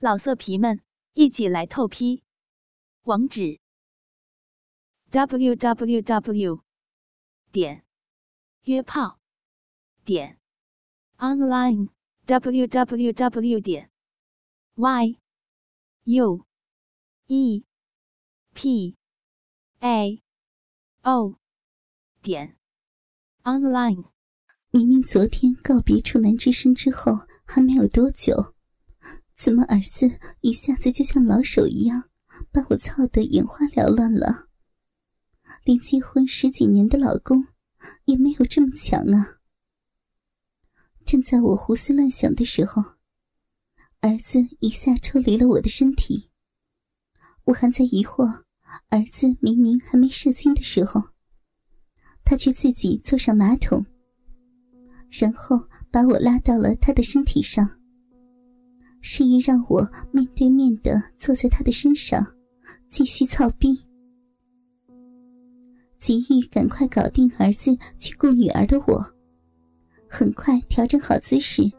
老色皮们，一起来透批！网址：w w w 点约炮点 online w w w 点 y u e p a o 点 online。明明昨天告别处男之身之后还没有多久。怎么，儿子一下子就像老手一样，把我操得眼花缭乱了？连结婚十几年的老公也没有这么强啊！正在我胡思乱想的时候，儿子一下抽离了我的身体。我还在疑惑，儿子明明还没射精的时候，他却自己坐上马桶，然后把我拉到了他的身体上。示意让我面对面的坐在他的身上，继续操逼。急于赶快搞定儿子去顾女儿的我，很快调整好姿势，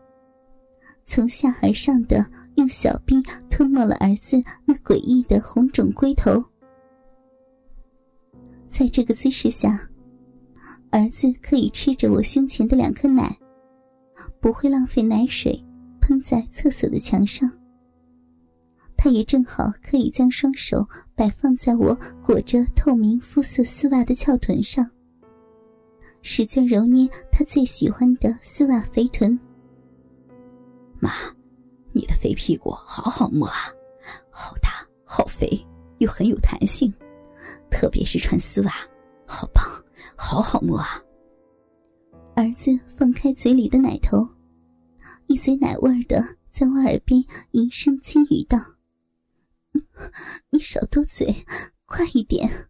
从下而上的用小臂吞没了儿子那诡异的红肿龟头。在这个姿势下，儿子可以吃着我胸前的两颗奶，不会浪费奶水。喷在厕所的墙上，他也正好可以将双手摆放在我裹着透明肤色丝袜的翘臀上，使劲揉捏他最喜欢的丝袜肥臀。妈，你的肥屁股好好摸啊，好大好肥，又很有弹性，特别是穿丝袜，好棒，好好摸啊！儿子放开嘴里的奶头。一嘴奶味儿的，在我耳边吟声轻语道：“你少多嘴，快一点！”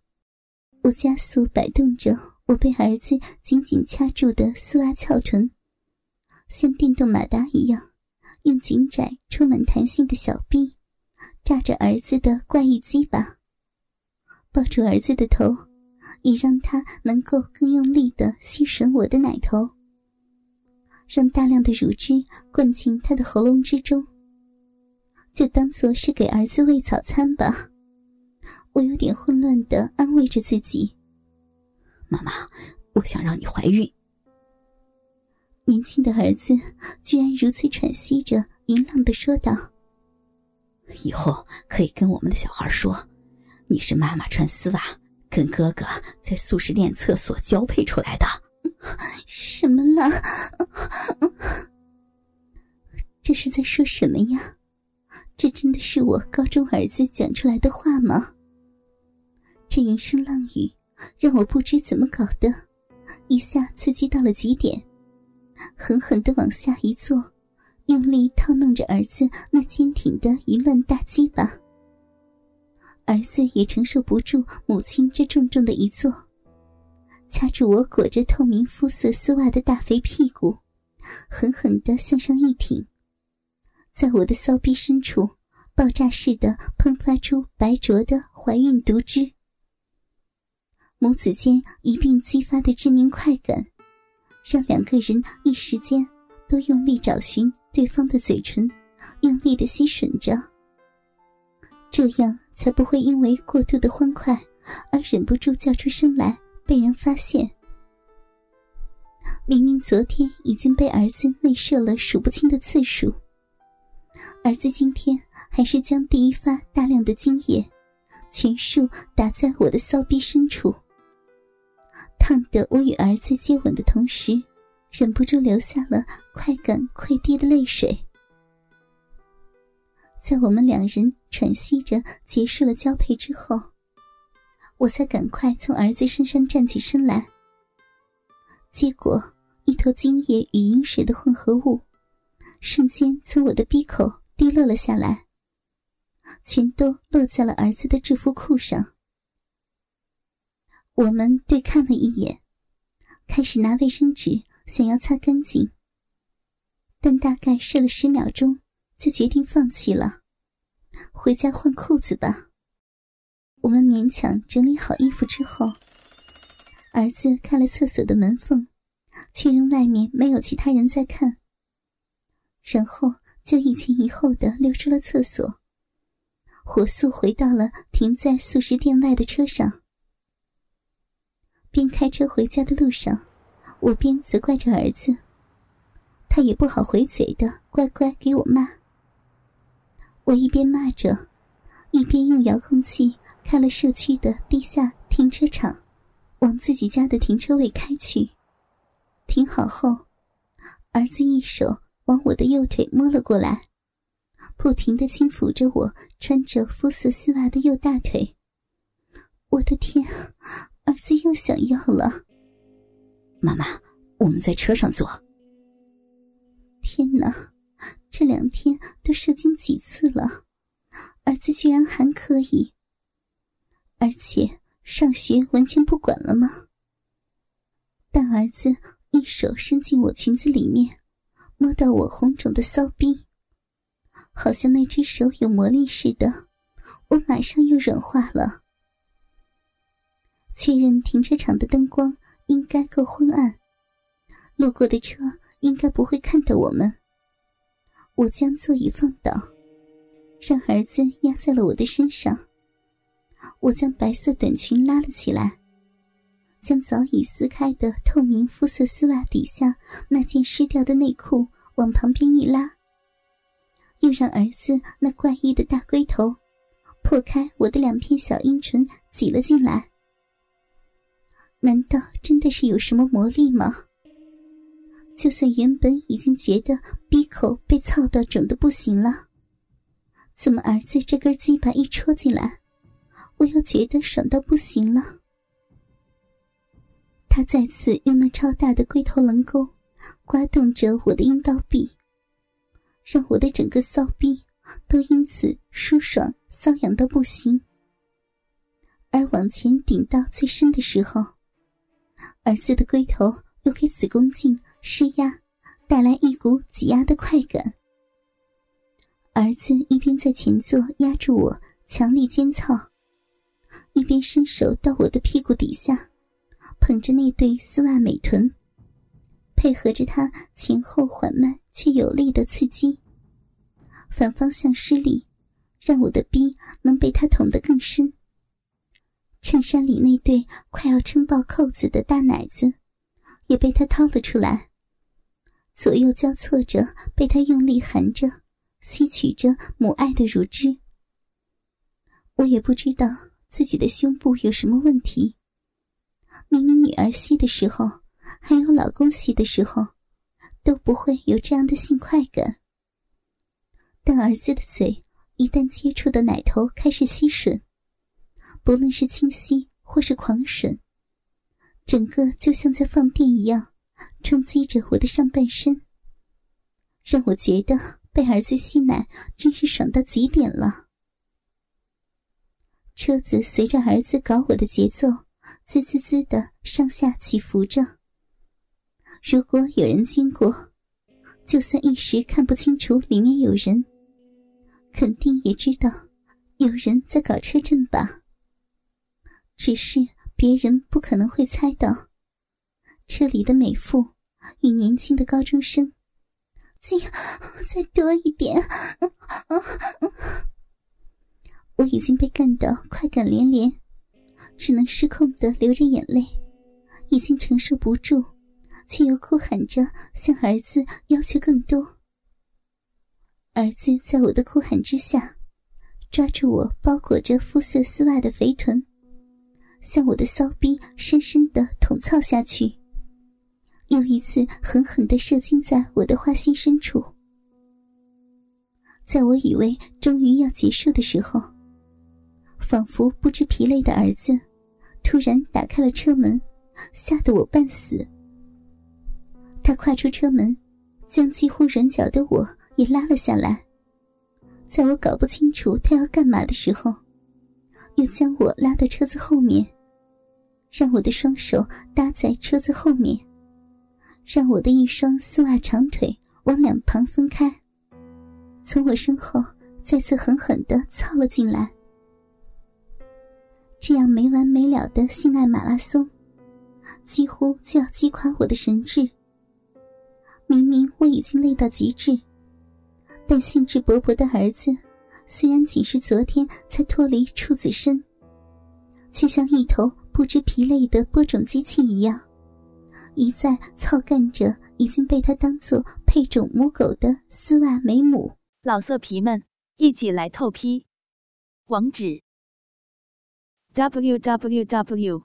我加速摆动着我被儿子紧紧掐住的丝袜翘臀，像电动马达一样，用紧窄、充满弹性的小臂扎着儿子的怪异鸡巴，抱住儿子的头，以让他能够更用力的吸吮我的奶头。让大量的乳汁灌进他的喉咙之中，就当做是给儿子喂早餐吧。我有点混乱的安慰着自己：“妈妈，我想让你怀孕。”年轻的儿子居然如此喘息着，淫浪的说道：“以后可以跟我们的小孩说，你是妈妈穿丝袜跟哥哥在素食店厕所交配出来的。”什么了？这是在说什么呀？这真的是我高中儿子讲出来的话吗？这一声浪语让我不知怎么搞的，一下刺激到了极点，狠狠的往下一坐，用力套弄着儿子那坚挺的淫乱大鸡巴。儿子也承受不住母亲这重重的一坐。掐住我裹着透明肤色丝袜的大肥屁股，狠狠的向上一挺，在我的骚逼深处，爆炸似的喷发出白灼的怀孕毒汁。母子间一并激发的致命快感，让两个人一时间都用力找寻对方的嘴唇，用力的吸吮着。这样才不会因为过度的欢快而忍不住叫出声来。被人发现，明明昨天已经被儿子内射了数不清的次数，儿子今天还是将第一发大量的精液全数打在我的骚逼深处，烫得我与儿子接吻的同时，忍不住流下了快感溃堤的泪水。在我们两人喘息着结束了交配之后。我才赶快从儿子身上站起身来，结果一坨精液与饮水的混合物，瞬间从我的鼻口滴落了下来，全都落在了儿子的制服裤上。我们对看了一眼，开始拿卫生纸想要擦干净，但大概试了十秒钟，就决定放弃了，回家换裤子吧。我们勉强整理好衣服之后，儿子开了厕所的门缝，确认外面没有其他人在看，然后就一前一后的溜出了厕所，火速回到了停在素食店外的车上。边开车回家的路上，我边责怪着儿子，他也不好回嘴的，乖乖给我骂。我一边骂着，一边用遥控器开了社区的地下停车场，往自己家的停车位开去。停好后，儿子一手往我的右腿摸了过来，不停的轻抚着我穿着肤色丝袜的右大腿。我的天，儿子又想要了！妈妈，我们在车上坐。天哪，这两天都射精几次了，儿子居然还可以，而且上学完全不管了吗？但儿子。一手伸进我裙子里面，摸到我红肿的骚逼，好像那只手有魔力似的，我马上又软化了。确认停车场的灯光应该够昏暗，路过的车应该不会看到我们。我将座椅放倒，让儿子压在了我的身上。我将白色短裙拉了起来。将早已撕开的透明肤色丝袜底下那件湿掉的内裤往旁边一拉，又让儿子那怪异的大龟头破开我的两片小阴唇挤了进来。难道真的是有什么魔力吗？就算原本已经觉得鼻口被操到肿的不行了，怎么儿子这根鸡巴一戳进来，我又觉得爽到不行了？他再次用那超大的龟头棱钩刮动着我的阴道壁，让我的整个骚逼都因此舒爽瘙痒到不行。而往前顶到最深的时候，儿子的龟头又给子宫颈施压，带来一股挤压的快感。儿子一边在前座压住我，强力尖操，一边伸手到我的屁股底下。捧着那对丝袜美臀，配合着他前后缓慢却有力的刺激，反方向施力，让我的逼能被他捅得更深。衬衫里那对快要撑爆扣子的大奶子，也被他掏了出来，左右交错着被他用力含着，吸取着母爱的乳汁。我也不知道自己的胸部有什么问题。明明女儿吸的时候，还有老公吸的时候，都不会有这样的性快感。但儿子的嘴一旦接触的奶头开始吸吮，不论是清吸或是狂吮，整个就像在放电一样，冲击着我的上半身，让我觉得被儿子吸奶真是爽到极点了。车子随着儿子搞我的节奏。滋滋滋的上下起伏着。如果有人经过，就算一时看不清楚里面有人，肯定也知道有人在搞车震吧。只是别人不可能会猜到，车里的美妇与年轻的高中生，再再多一点。我已经被干到快感连连。只能失控的流着眼泪，已经承受不住，却又哭喊着向儿子要求更多。儿子在我的哭喊之下，抓住我包裹着肤色丝袜的肥臀，向我的骚逼深深的捅操下去，又一次狠狠的射精在我的花心深处。在我以为终于要结束的时候，仿佛不知疲累的儿子。突然打开了车门，吓得我半死。他跨出车门，将几乎软脚的我也拉了下来。在我搞不清楚他要干嘛的时候，又将我拉到车子后面，让我的双手搭在车子后面，让我的一双丝袜长腿往两旁分开，从我身后再次狠狠地操了进来。这样没完没了的性爱马拉松，几乎就要击垮我的神智。明明我已经累到极致，但兴致勃勃的儿子，虽然仅是昨天才脱离处子身，却像一头不知疲累的播种机器一样，一再操干着已经被他当做配种母狗的丝袜美母。老色皮们，一起来透批！网址：w w w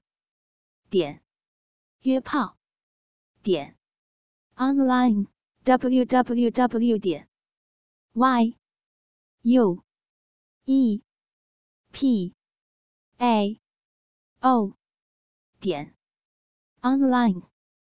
点约炮点 online w w w 点 y u e p a o 点 online。